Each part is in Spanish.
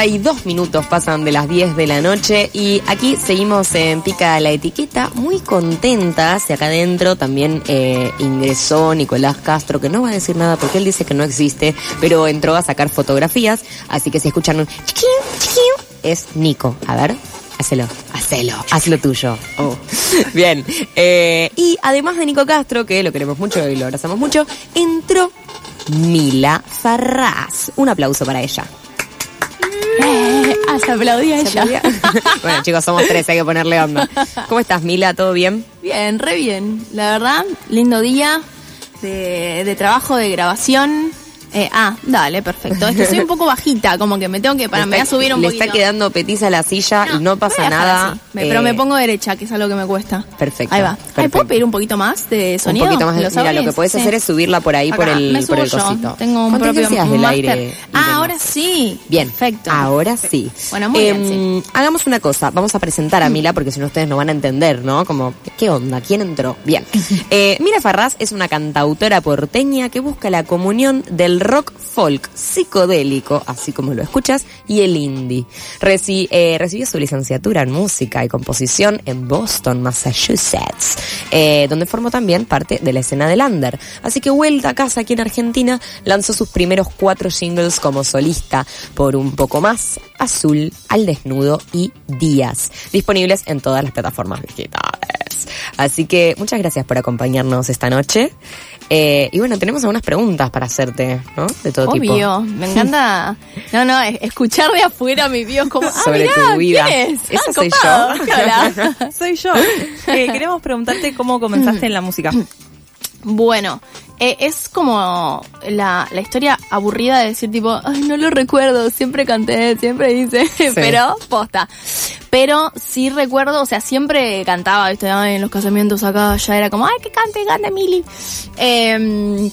32 minutos pasan de las 10 de la noche y aquí seguimos en Pica la Etiqueta, muy contentas. Y acá adentro también eh, ingresó Nicolás Castro, que no va a decir nada porque él dice que no existe, pero entró a sacar fotografías. Así que si escuchan un chiquín, chiquín, es Nico. A ver. Hacelo, hacelo, haz lo tuyo. Oh. Bien. Eh, y además de Nico Castro, que lo queremos mucho y lo abrazamos mucho, entró Mila Farraz. Un aplauso para ella. Ah, se aplaudía ella. bueno, chicos, somos tres, hay que ponerle onda. ¿Cómo estás, Mila? ¿Todo bien? Bien, re bien. La verdad, lindo día de, de trabajo, de grabación. Eh, ah, dale, perfecto. Es que soy un poco bajita, como que me tengo que para me voy a subir un Le poquito. está quedando petiza la silla y no pasa nada. así. Me- pero eh, me pongo derecha, que es algo que me cuesta. Perfecto, Ahí va. Ay, perfecto. ¿Puedo pedir un poquito más de sonido? Un poquito más de ¿Los Mira, lo que puedes Sí. hacer es subirla por ahí, por el, me por subo el yo. cosito. Tengo un propio del aire. Ah, ahora sí. Bien, Perfecto. ahora sí. Bueno, muy bien, sí. Em, Hagamos una cosa, vamos a presentar a Mila porque si no ustedes no van a entender, ¿no? Como, ¿qué onda? ¿Quién entró? Bien. Eh, Mila Farraz es una cantautora porteña que busca la comunión del rock folk psicodélico, así como lo escuchas, y el indie. Eh, recibió su licenciatura en música y composición en Boston, Massachusetts, eh, donde formó también parte de la escena del under. Así que vuelta a casa aquí en Argentina, lanzó sus primeros cuatro singles como solista, por un poco más, Azul, Al Desnudo y Días, disponibles en todas las plataformas digitales. Así que muchas gracias por acompañarnos esta noche. Eh, y bueno, tenemos algunas preguntas para hacerte, ¿no? De todo tipo. Obvio, me encanta. No, no, es- escuchar de afuera mi video como. Ah, Sobre mirá, tu vida. ¿quién es? Esa Ah, soy copado. yo. Hola. Soy yo. Eh, queremos preguntarte cómo comenzaste en la música. Bueno, eh, es como la, la historia aburrida de decir tipo, ay, no lo recuerdo, siempre canté, siempre hice, pero posta. Pero sí recuerdo, o sea, siempre cantaba, viste, Ay, en los casamientos acá ya era como, ay, que cante, cante Mili. Em,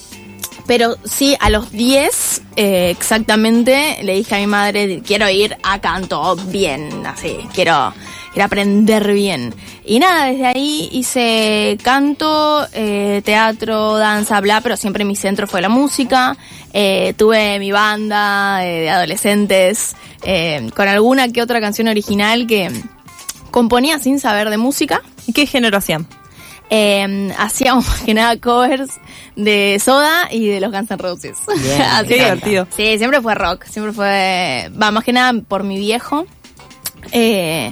pero sí, a los 10 eh, exactamente le dije a mi madre, quiero ir a canto bien, así, quiero, quiero aprender bien. Y nada, desde ahí hice canto, eh, teatro, danza, bla, pero siempre mi centro fue la música. Eh, tuve mi banda de adolescentes con alguna que otra canción original que componía sin saber de música. ¿Y qué género hacían? Eh, hacíamos más que nada covers de Soda y de los Guns N' Roses. Bien, Así divertido. Sí, siempre fue rock, siempre fue, va, más que nada por mi viejo. Eh,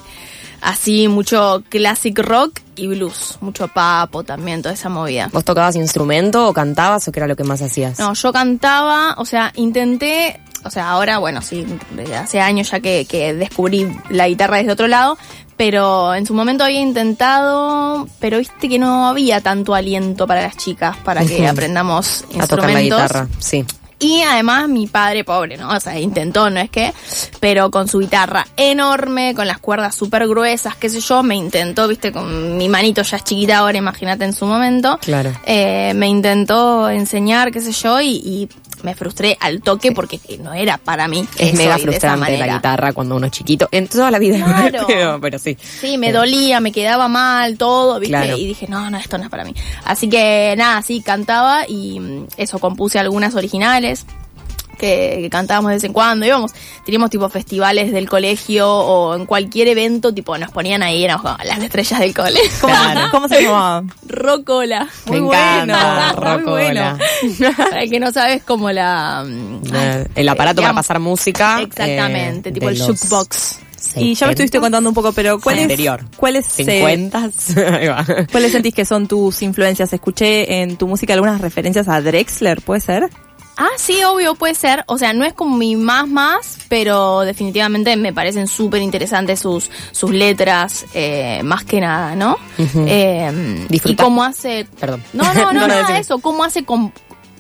así mucho classic rock y blues, mucho papo también, toda esa movida. ¿Vos tocabas instrumento o cantabas o qué era lo que más hacías? No, yo cantaba, o sea, intenté, o sea, ahora, bueno, sí, desde hace años ya que, que descubrí la guitarra desde otro lado, pero en su momento había intentado, pero viste que no había tanto aliento para las chicas para que aprendamos a tocar la guitarra, sí. Y además mi padre pobre, ¿no? O sea, intentó, no es que, pero con su guitarra enorme, con las cuerdas súper gruesas, qué sé yo, me intentó, viste, con mi manito ya es chiquita ahora, imagínate en su momento. Claro. Eh, me intentó enseñar, qué sé yo, y, y me frustré al toque porque no era para mí. Es mega frustrante la guitarra cuando uno es chiquito. En toda la vida, Claro. pero, pero sí. Sí, me dolía, me quedaba mal, todo, ¿viste? Claro. Y dije, no, no, esto no es para mí. Así que nada, sí, cantaba y mm, eso, compuse algunas originales. Que, que cantábamos de vez en cuando, íbamos, teníamos tipo festivales del colegio o en cualquier evento, tipo nos ponían ahí, éramos como las estrellas del colegio. ¿Cómo, cómo se llamaba? Rocola. Me Muy encanta, bueno, muy Rocola. Para el que no sabes como la... mm, ay, El aparato para pasar música. Exactamente, eh, tipo de el jukebox. Y ya me estuviste contando un poco, pero ¿cuáles, Anterior. ¿cuáles, eh, 50. Ahí va. ¿cuáles sentís que son tus influencias? Escuché en tu música algunas referencias a Drexler, ¿puede ser? Ah, sí, obvio, puede ser. O sea, no es como mi más más, pero definitivamente me parecen súper interesantes sus, sus letras, eh, más que nada, ¿no? Eh, y cómo hace... Perdón. No, no, no, No, nada decime. de eso. Cómo hace con...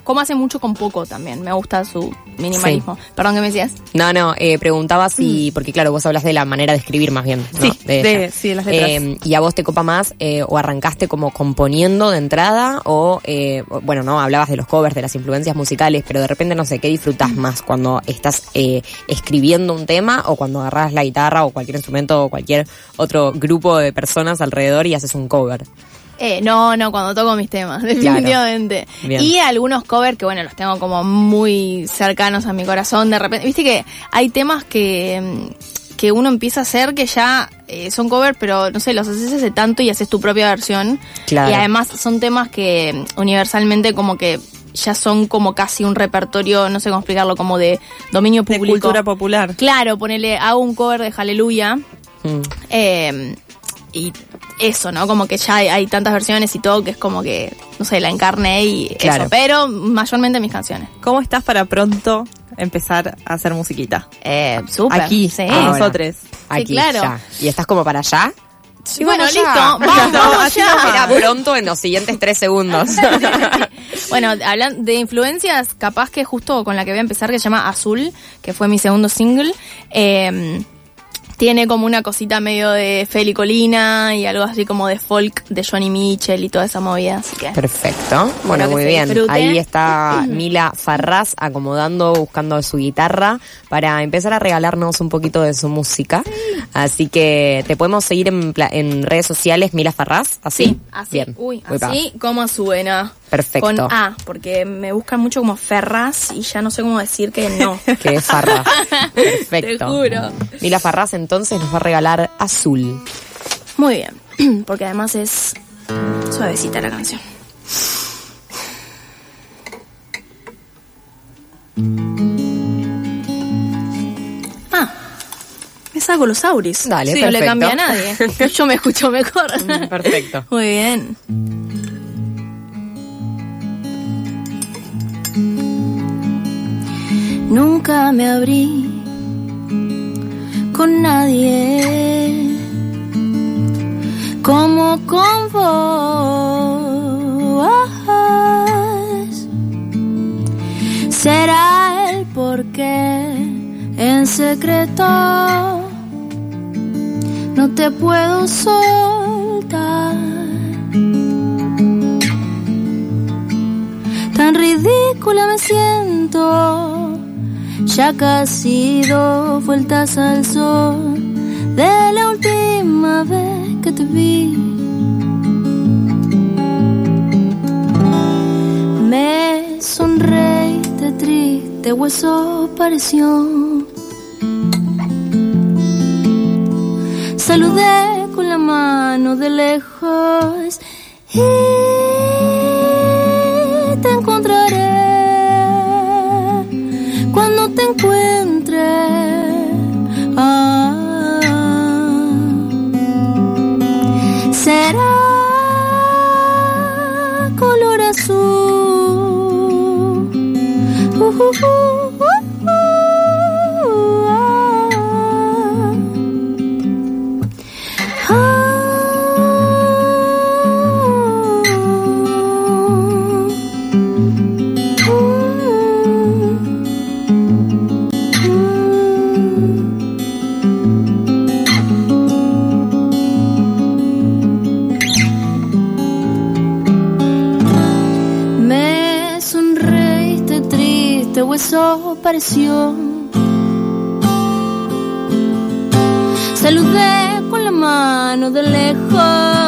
Cómo hace mucho con poco también. Me gusta su minimalismo. Perdón, ¿qué me decías? No, no, eh, preguntaba si, porque claro, vos hablas de la manera de escribir más bien. ¿no? Sí, de- ella. sí, de las letras. Eh, y a vos te copa más, eh, o arrancaste como componiendo de entrada, o, eh, o- bueno, no, hablabas de los covers, de las influencias musicales, pero de repente no sé, ¿qué disfrutas más cuando estás eh, escribiendo un tema o cuando agarras la guitarra o cualquier instrumento o cualquier otro grupo de personas alrededor y haces un cover? Eh, no, no, cuando toco mis temas, definitivamente. Y algunos covers que, bueno, los tengo como muy cercanos a mi corazón. De repente, viste que hay temas que, mm, que uno empieza a hacer que ya eh, son covers, pero no sé, los haces hace tanto y haces tu propia versión. Claro. Y además son temas que mm, universalmente como que ya son como casi un repertorio, no sé cómo explicarlo, como de dominio De público. cultura popular. Claro, ponele, hago un cover de Hallelujah. Mm. Eh, y eso, ¿no? Como que ya hay, hay tantas versiones y todo que es como que, no sé, la encarné y Claro. eso. Pero mayormente mis canciones. ¿Cómo estás para pronto empezar a hacer musiquita? Eh, súper. Aquí, Sí. Nosotros. Aquí, claro. ya. ¿Y estás como para allá? Sí, bueno, vamos listo. ya. Vamos, vamos Así ya. nomás. Era pronto en los siguientes tres segundos. Bueno, hablando de influencias, capaz que justo con la que voy a empezar, que se llama Azul, que fue mi segundo single, eh, tiene como una cosita medio de Feli Colina y algo así como de folk de Johnny Mitchell y toda esa movida. Así que. Perfecto. Bueno, muy bien. disfrute. Ahí está Mila Farraz acomodando, buscando su guitarra para empezar a regalarnos un poquito de su música. Así que te podemos seguir en, en redes sociales, Mila Farraz. Así. Sí, así. Bien. Uy, así como suena. Perfecto. Con A, porque me buscan mucho como Ferraz y ya no sé cómo decir que no. Que es Farraz. Perfecto. Te juro. Mila Farraz entonces nos va a regalar Azul. Muy bien, porque además es suavecita la canción. Ah, me saco los auris. Dale, Sí, No le perfecto. cambia a nadie. Yo me escucho mejor. Perfecto. Muy bien. Nunca me abrí con nadie como con vos. Será el porqué en secreto no te puedo soltar. Tan ridícula me siento, ya casi dos vueltas al sol de la última vez que te vi. Me sonreíste triste, hueso pareció. Saludé con la mano de lejos y hueso pareció. Saludé con la mano de lejos.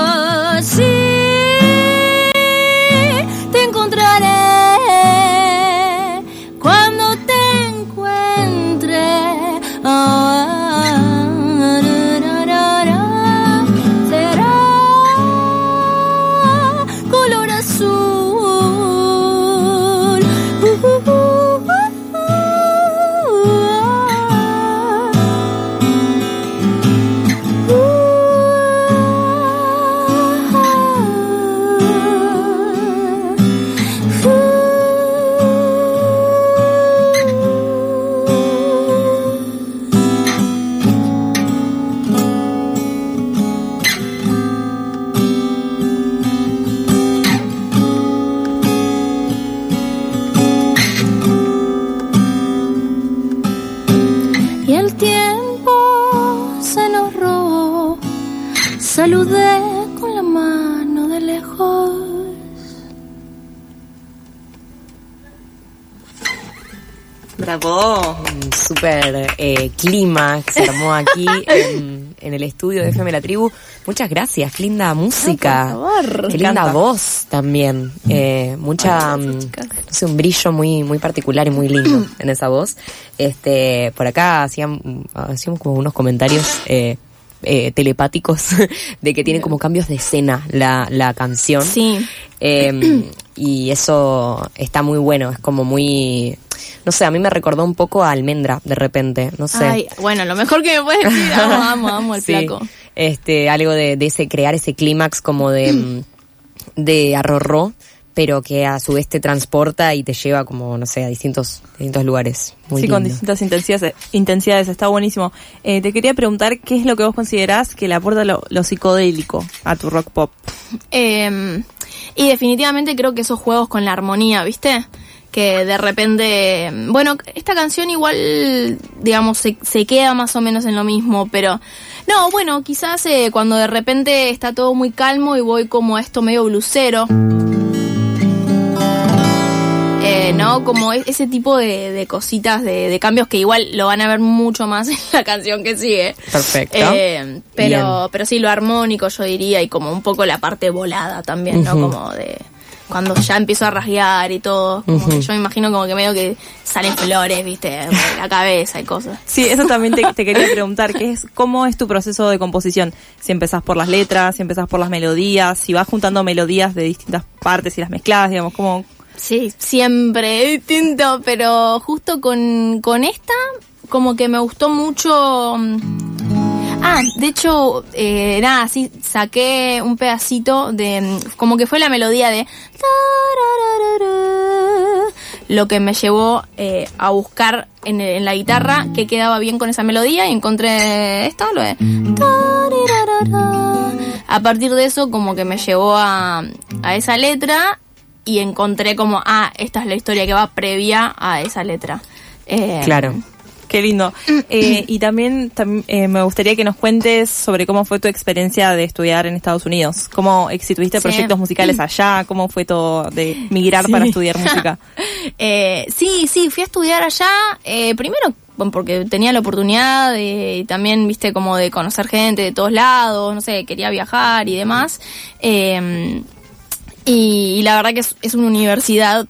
Clima que se armó aquí. En el estudio de FM La Tribu. Muchas gracias, qué linda música. No, por favor. Qué linda voz también. Eh, mucha, mm, no sé, un brillo muy, muy particular y muy lindo en esa voz. Este, por acá hacían, hacíamos como unos comentarios, eh, eh, telepáticos de que tiene como cambios de escena la, la canción. Sí. Eh, y eso está muy bueno, es como muy... No sé, a mí me recordó un poco a Almendra, de repente, no sé. Ay, bueno, lo mejor que me puedes decir, amo, amo, amo el Sí. flaco. Este, algo de, de ese, crear ese clímax como de, de arrorró, pero que a su vez te transporta y te lleva como, no sé, a distintos, distintos lugares. Muy sí, con distintas intensidades, intensidades está buenísimo. Eh, te quería preguntar qué es lo que vos considerás que le aporta lo, lo psicodélico a tu rock pop. Eh, y definitivamente creo que esos juegos con la armonía, ¿viste? Que de repente, bueno, esta canción igual, digamos, se, se queda más o menos en lo mismo, pero no, bueno, quizás eh, cuando de repente está todo muy calmo y voy como a esto medio blusero. Eh, ¿No? Como e- ese tipo de, de cositas, de, de cambios que igual lo van a ver mucho más en la canción que sigue. Perfecto. Eh, pero, Bien. pero sí, lo armónico yo diría y como un poco la parte volada también, ¿no? Como de cuando ya empiezo a rasguear y todo, como que yo me imagino como que medio que salen flores, viste, de la cabeza y cosas. Sí, eso también te, te quería preguntar, que es cómo es tu proceso de composición. Si empezás por las letras, si empezás por las melodías, si vas juntando melodías de distintas partes y las mezclas, digamos, como Sí, siempre distinto, pero justo con, con esta, como que me gustó mucho. mm, Ah, de hecho, eh, nada, sí, saqué un pedacito de. mm, Como que fue la melodía de. Lo que me llevó eh, a buscar en, en la guitarra que quedaba bien con esa melodía y encontré esto, lo de. A partir de eso, como que me llevó a, a esa letra y encontré como, ah, esta es la historia que va previa a esa letra. Eh, Claro. Qué lindo. Eh, y también, tam- eh, me gustaría que nos cuentes sobre cómo fue tu experiencia de estudiar en Estados Unidos. ¿Cómo si tuviste Sí. proyectos musicales allá? ¿Cómo fue todo de migrar para estudiar música? Eh, sí, sí, fui a estudiar allá, eh, primero bueno, porque tenía la oportunidad de, y también, viste, como de conocer gente de todos lados, no sé, quería viajar y demás. Eh, y, y la verdad que es, es una universidad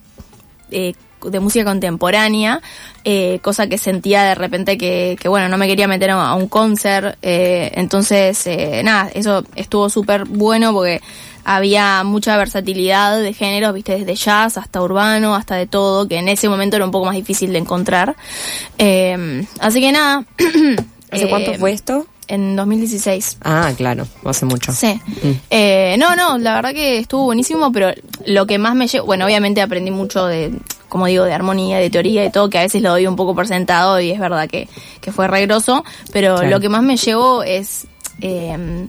eh, de música contemporánea, eh, cosa que sentía de repente que, que, bueno, no me quería meter a, un concert, eh, entonces, eh, nada, eso estuvo súper bueno porque había mucha versatilidad de géneros, viste, desde jazz hasta urbano, hasta de todo, que en ese momento era un poco más difícil de encontrar. Eh, así que nada. ¿Hace cuánto fue esto? En 2016. Ah, claro, hace mucho. Sí. Eh, no, no, la verdad que estuvo buenísimo, pero lo que más me llevó, bueno, obviamente aprendí mucho de, como digo, de armonía, de teoría y todo, que a veces lo doy un poco por sentado y es verdad que, que fue regroso, pero Claro. lo que más me llevó es eh,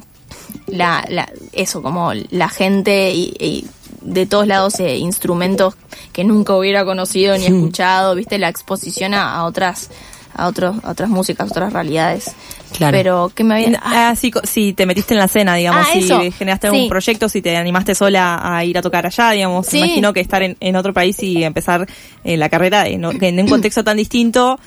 la, la, eso, como la gente y, y de todos lados eh, instrumentos que nunca hubiera conocido ni escuchado, viste, la exposición a, a otras a otros a otras músicas, otras realidades. Claro. Pero que me había Ah, sí, si te metiste en la escena, digamos, Ah, si eso. generaste algún Sí. proyecto, si te animaste sola a ir a tocar allá, digamos. Sí. Imagino que estar en, en otro país y empezar eh, la carrera en, un contexto tan distinto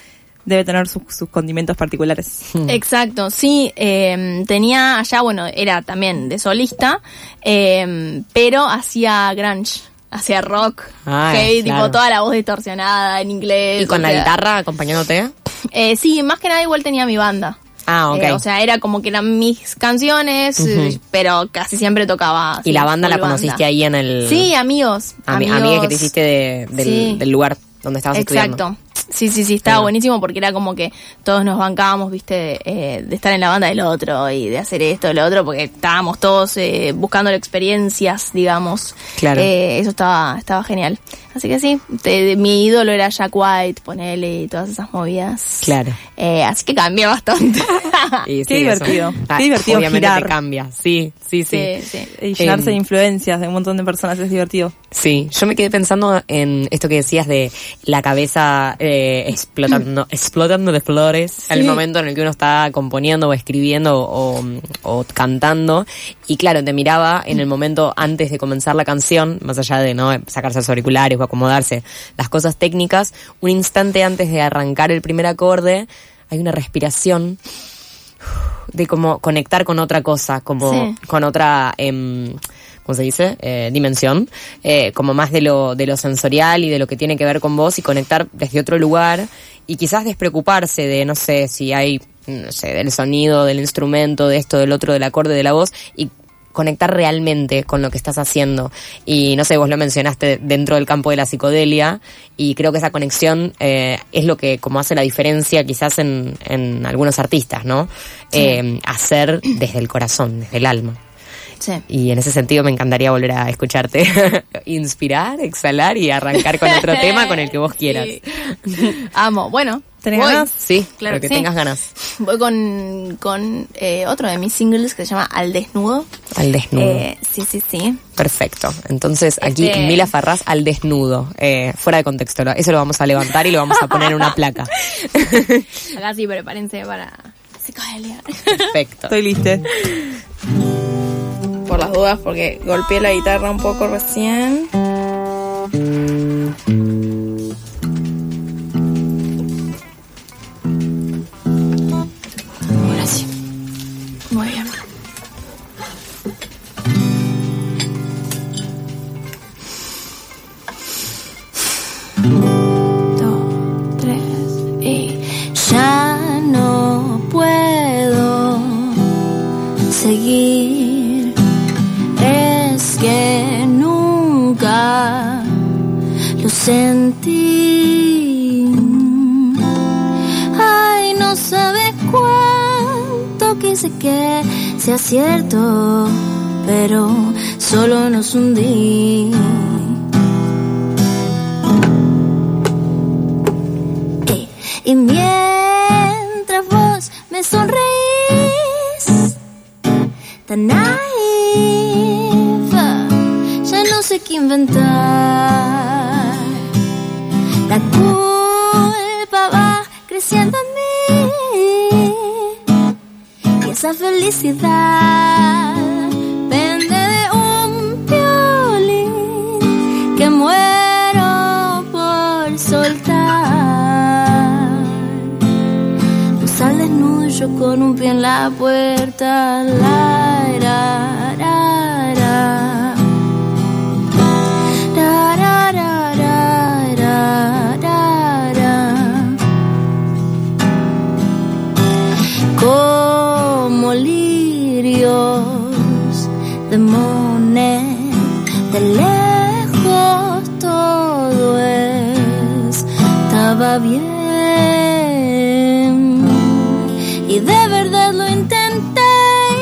debe tener sus, sus condimentos particulares. Exacto, sí, eh, tenía allá, bueno, era también de solista, eh, pero hacía grunge, hacía rock, Ah, heavy, claro. tipo toda la voz distorsionada en inglés. ¿Y con la sea, guitarra acompañándote? Eh, sí, más que nada igual tenía mi banda. Ah, ok. Eh, o sea, era como que eran mis canciones, eh, pero casi siempre tocaba. ¿Y la banda la full conociste ahí en el... Sí, amigos. Ami- amigos. amigas que te hiciste de- del, Sí. del lugar donde estabas estudiando. Exacto. Sí, sí, sí, estaba buenísimo porque era como que todos nos bancábamos, viste, eh, de estar en la banda del otro y de hacer esto, del otro, porque estábamos todos eh, buscando experiencias, digamos. Claro. Eh, eso estaba, estaba genial. Así que sí, te- mi ídolo era Jack White, ponele y todas esas movidas. Claro. Eh, así que cambié bastante. Y Qué divertido. Qué divertido Obviamente girar. te cambia. Sí, sí, sí. sí, sí. Y llenarse de influencias de un montón de personas es divertido. Sí, yo me quedé pensando en esto que decías de la cabeza eh, explotando, explotando de flores al Sí. momento en el que uno está componiendo o escribiendo o, o cantando. Y claro, te miraba en el momento antes de comenzar la canción, más allá de no sacarse los auriculares o acomodarse, las cosas técnicas, un instante antes de arrancar el primer acorde, hay una respiración de como conectar con otra cosa, como Sí. con otra, em, ¿cómo se dice? Eh, dimensión, eh, como más de lo, de lo sensorial y de lo que tiene que ver con vos y conectar desde otro lugar y quizás despreocuparse de, no sé, si hay, no sé, del sonido, del instrumento, de esto, del otro, del acorde, de la voz y conectar realmente con lo que estás haciendo. Y no sé, vos lo mencionaste dentro del campo de la psicodelia y creo que esa conexión eh, es lo que como hace la diferencia quizás en, en algunos artistas, ¿no? Eh, hacer desde el corazón, desde el alma. Sí. Y en ese sentido me encantaría volver a escucharte inspirar, exhalar y arrancar con otro tema con el que vos quieras. Sí. Amo. Bueno, ¿Tenés voy. ganas? Sí, Claro lo que sí. tengas ganas. Voy con, con eh, otro de mis singles que se llama Al Desnudo. Al desnudo. Eh, sí, sí, sí. Perfecto. Entonces aquí Este- Mila Farraz al desnudo, eh, fuera de contexto. Eso lo vamos a levantar y lo vamos a poner en una placa. Acá sí, prepárense para psicodelia. Perfecto. Estoy lista. Por las dudas, porque golpeé la guitarra un poco recién. Muy bien. Dos, tres y ya no puedo seguir. Lo sentí. Ay, no sabes cuánto quise que sea cierto, pero solo nos hundí. Y mientras vos me sonreís, tan naive, ya no sé qué inventar. La culpa va creciendo en mí y esa felicidad pende de un violín que muero por soltar. Pues al desnudo y yo con un pie en la puerta. La, ra. Ra, bien. Y de verdad lo intenté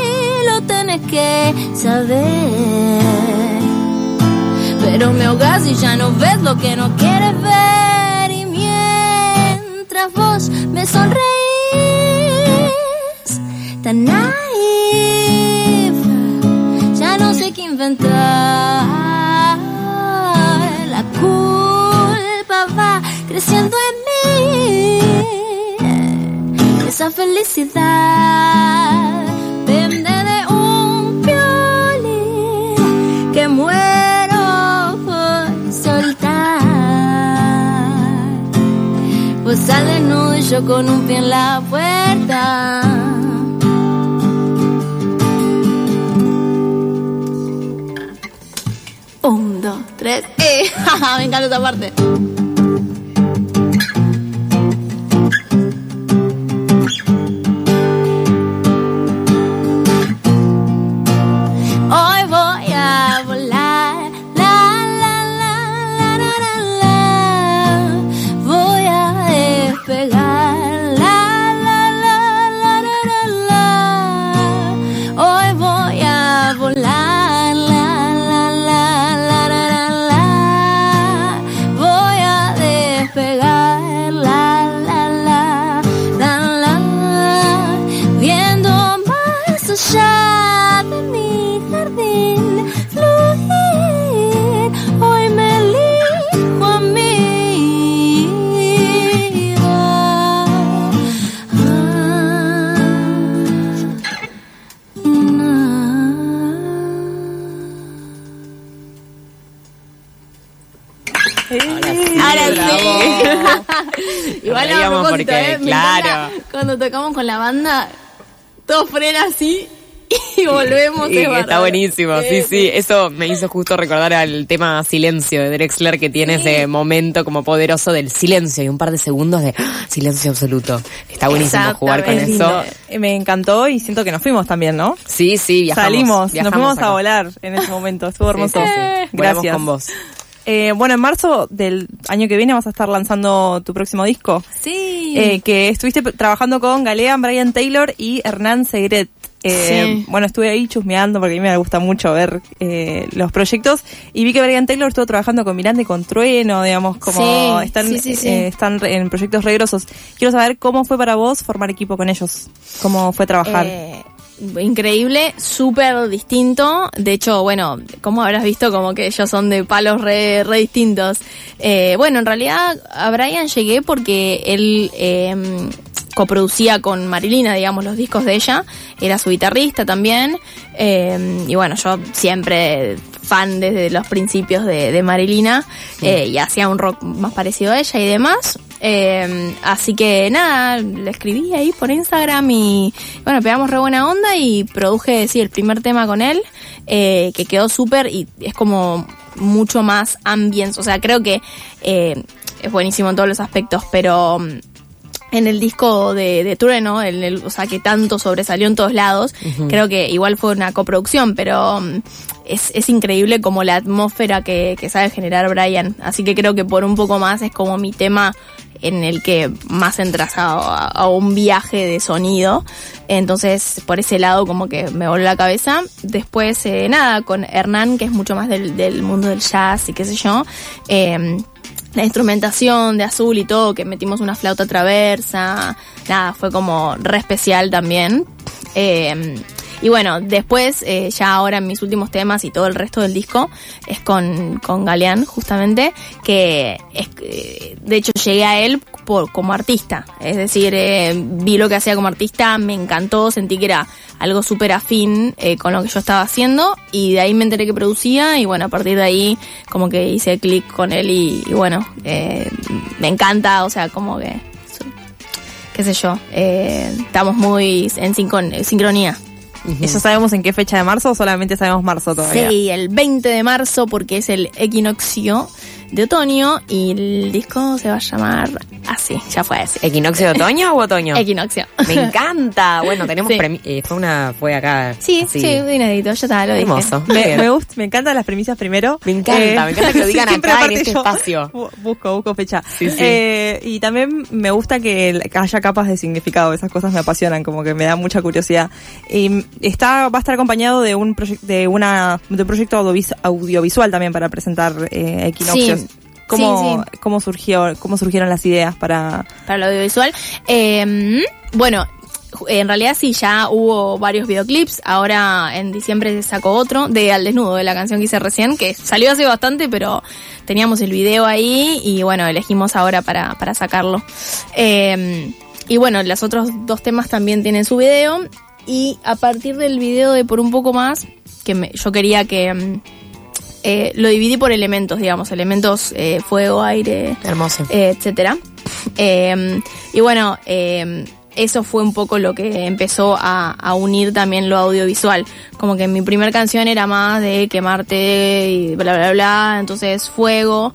y lo tenés que saber. Pero me ahogas y ya no ves lo que no quieres ver. Y mientras vos me sonreís, tan naive, ya no sé qué inventar. La culpa va creciendo en Esa felicidad pende de un violín que muero por soltar. Pues y yo con un pie en la puerta. Un, dos, tres. ¡Eh! Me encanta esta parte. Tocamos con la banda, todo frena así y volvemos. Y está buenísimo, sí, sí. Eso me hizo justo recordar al tema silencio de Drexler, que tiene ese momento como poderoso del silencio y un par de segundos de ¡ah! silencio absoluto. Está buenísimo jugar con eso. Eh, Me encantó y siento que nos fuimos también, ¿no? Sí, sí, viajamos. Salimos, viajamos nos fuimos acá. a volar en ese momento. Estuvo hermoso. Sí, sí, sí. Volamos Gracias. con vos. Eh, bueno, en marzo del año que viene vas a estar lanzando tu próximo disco. Sí. eh, que estuviste trabajando con Galean, Brian Taylor y Hernán Segret. Eh, Sí. Bueno, estuve ahí chusmeando porque a mí me gusta mucho ver eh, los proyectos y vi que Brian Taylor estuvo trabajando con Miranda y con Trueno, digamos, como Sí, están, sí, eh, están en proyectos regrosos. Quiero saber cómo fue para vos formar equipo con ellos, cómo fue trabajar. Increíble, súper distinto. De hecho, bueno, como habrás visto, como que ellos son de palos re, re distintos. Eh, bueno, en realidad a Brian llegué porque él eh, coproducía con Marilina, digamos, los discos de ella. Era su guitarrista también. Eh, y bueno, yo siempre fan desde los principios de, de Marilina eh, y hacía un rock más parecido a ella y demás. Eh, así que nada, le escribí ahí por Instagram y bueno, pegamos re buena onda y produje, sí, el primer tema con él, eh, que quedó súper y es como mucho más ambience. O sea, creo que eh, es buenísimo en todos los aspectos, pero mm, en el disco de, de Trueno, en el, o sea, que tanto sobresalió en todos lados, creo que igual fue una coproducción, pero mm, es, es increíble como la atmósfera que, que sabe generar Brian. Así que creo que por un poco más es como mi tema en el que más entras a, un viaje de sonido. Entonces, por ese lado como que me voló la cabeza. Después, eh, nada, con Hernán, que es mucho más del, del mundo del jazz y qué sé yo. eh, la instrumentación de azul y todo, que metimos una flauta traversa, nada, fue como re especial también. Eh, y bueno, después, eh, ya ahora en mis últimos temas y todo el resto del disco, es con, con Galeán, justamente, que es, eh, de hecho llegué a él por, como artista. Es decir, eh, vi lo que hacía como artista, me encantó, sentí que era algo súper afín eh, con lo que yo estaba haciendo y de ahí me enteré que producía y bueno, a partir de ahí como que hice clic con él y, bueno, me encanta, o sea, como que, qué sé yo, estamos muy en sincron- sincronía. ¿Y ya sabemos en qué fecha de marzo o solamente sabemos marzo todavía? Sí, el 20 de marzo porque es el equinoccio de otoño y el disco se va a llamar así, ya fue ese. ¿Equinoccio de otoño o otoño? Equinoccio. Me encanta. Bueno, tenemos Sí. premi- eh, fue una fue acá. Sí, así. sí, inédito, ya está, lo dije. Hermoso. Me, me, gusta, me encantan las premisas primero. Me encanta, me encanta que lo digan acá en este yo espacio. bu- Busco, busco fecha. Sí, sí. Eh, y también me gusta que haya capas de significado, esas cosas me apasionan, como que me da mucha curiosidad. Y está, va a estar acompañado de un proyecto, de una, de un proyecto audiovis- audiovisual también para presentar eh, Sí. ¿Cómo, Sí, cómo surgió, cómo surgieron las ideas para, para lo audiovisual. Eh, bueno, en realidad sí, ya hubo varios videoclips. Ahora en diciembre se sacó otro de Al Desnudo, de la canción que hice recién, que salió hace bastante, pero teníamos el video ahí y bueno, elegimos ahora para, para sacarlo. Eh, y bueno, los otros dos temas también tienen su video. Y a partir del video de Por un poco más, que me- yo quería que... eh, lo dividí por elementos, digamos, elementos eh, fuego, aire, Hermoso. eh, etcétera. Eh, y bueno, eh, eso fue un poco lo que empezó a, a unir también lo audiovisual. Como que mi primera canción era más de quemarte y bla, bla, bla, entonces fuego.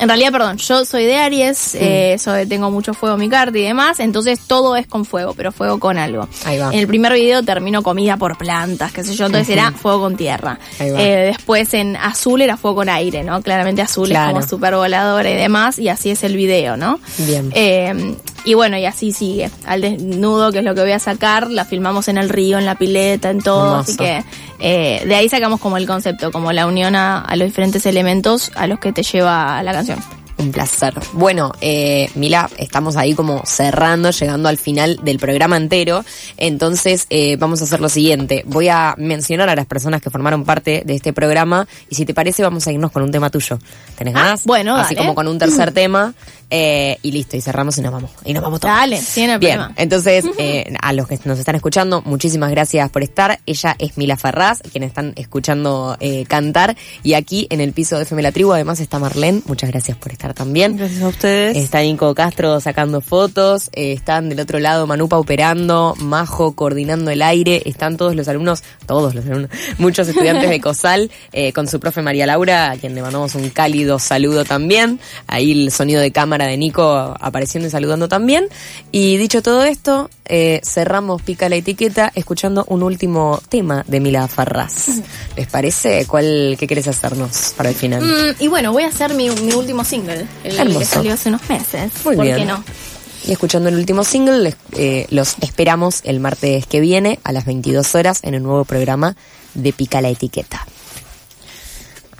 En realidad, perdón, yo soy de Aries, eh, soy- tengo mucho fuego en mi carta y demás, entonces todo es con fuego, pero fuego con algo. Ahí va. En el primer video terminó comida por plantas, qué sé yo, entonces era fuego con tierra. Ahí va. Eh, después en azul era fuego con aire, ¿no? Claramente azul Claro. es como súper voladora y demás, y así es el video, ¿no? Bien. Eh, y bueno, y así sigue. Al desnudo, que es lo que voy a sacar, la filmamos en el río, en la pileta, en todo, Hermoso. así que eh, de ahí sacamos como el concepto, como la unión a, a los diferentes elementos a los que te lleva la canción. Un placer. Bueno, eh, Mila, estamos ahí como cerrando, llegando al final del programa entero. Entonces, eh, vamos a hacer lo siguiente. Voy a mencionar a las personas que formaron parte de este programa y si te parece vamos a irnos con un tema tuyo. ¿Tenés Ah, ganas? bueno, Así dale. como con un tercer tema eh, y listo, y cerramos y nos vamos. Y nos vamos todos. Dale, hay Bien, problema. entonces, eh, a los que nos están escuchando, muchísimas gracias por estar. Ella es Mila Ferraz, quien están escuchando cantar. Y aquí en el piso de FM La Tribu, además está Marlene. Muchas gracias por estar estar también. Gracias a ustedes. Está Nico Castro sacando fotos, eh, están del otro lado Manupa operando, Majo coordinando el aire, están todos los alumnos, todos los alumnos, muchos estudiantes de COSAL, eh, con su profe María Laura, a quien le mandamos un cálido saludo también. Ahí el sonido de cámara de Nico apareciendo y saludando también. Y dicho todo esto, eh, cerramos Pica la Etiqueta escuchando un último tema de Mila Farraz. ¿Les parece? ¿Cuál, qué querés hacernos para el final? Mm, y bueno, voy a hacer mi, mi último single, el Hermoso. que salió hace unos meses. Muy ¿Por bien. qué no? Y escuchando el último single, les- eh, los esperamos el martes que viene a las 22 horas en el nuevo programa de Pica la Etiqueta.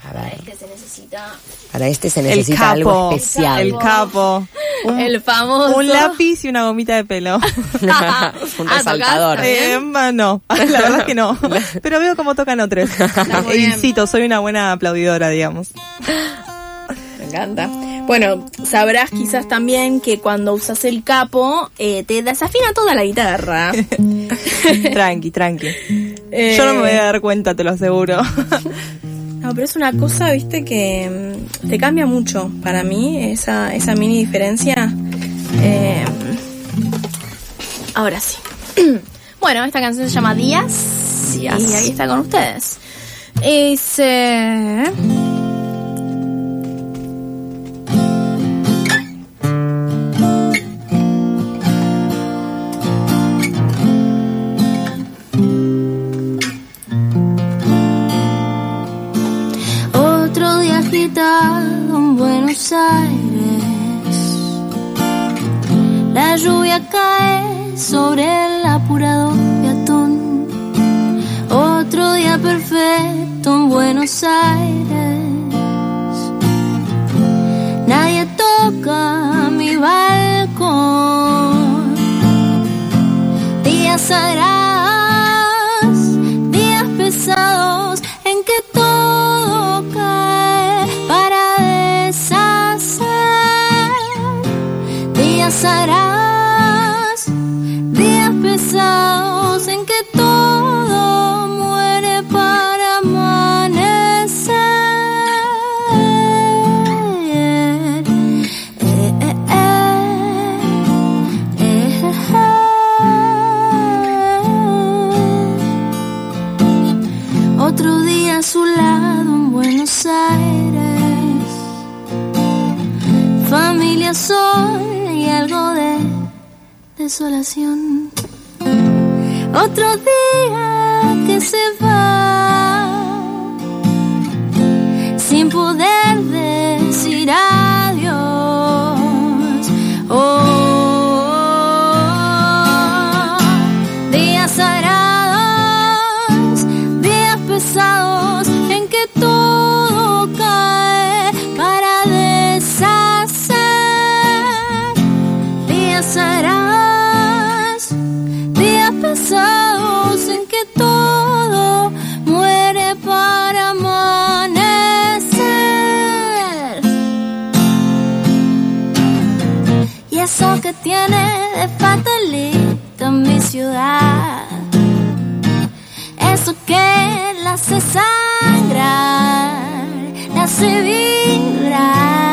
A ver, Que se necesita para este se el necesita capo. algo especial. El capo. Un, el famoso. un lápiz y una gomita de pelo. un Ah, resaltador. Eh, no, la verdad es que no. Pero veo cómo tocan otros. E bien. incito, soy una buena aplaudidora, digamos. Me encanta. Bueno, sabrás quizás también que cuando usas el capo eh, te desafina toda la guitarra. Tranqui, tranqui. Eh, Yo no me voy a dar cuenta, te lo aseguro. No, pero es una cosa, viste, que mm, te cambia mucho para mí, esa, esa mini diferencia. Eh, ahora sí. bueno, esta canción se llama Días. Días. Y ahí está con ustedes. Otro en Buenos Aires. La lluvia cae sobre el apurado peatón. Otro día perfecto en Buenos Aires. Nadie toca mi balcón. Días sagrados, desolación. Otro día que se va sin poder decir. Que tiene de fatalista mi ciudad, eso que la hace sangrar, la hace vibrar.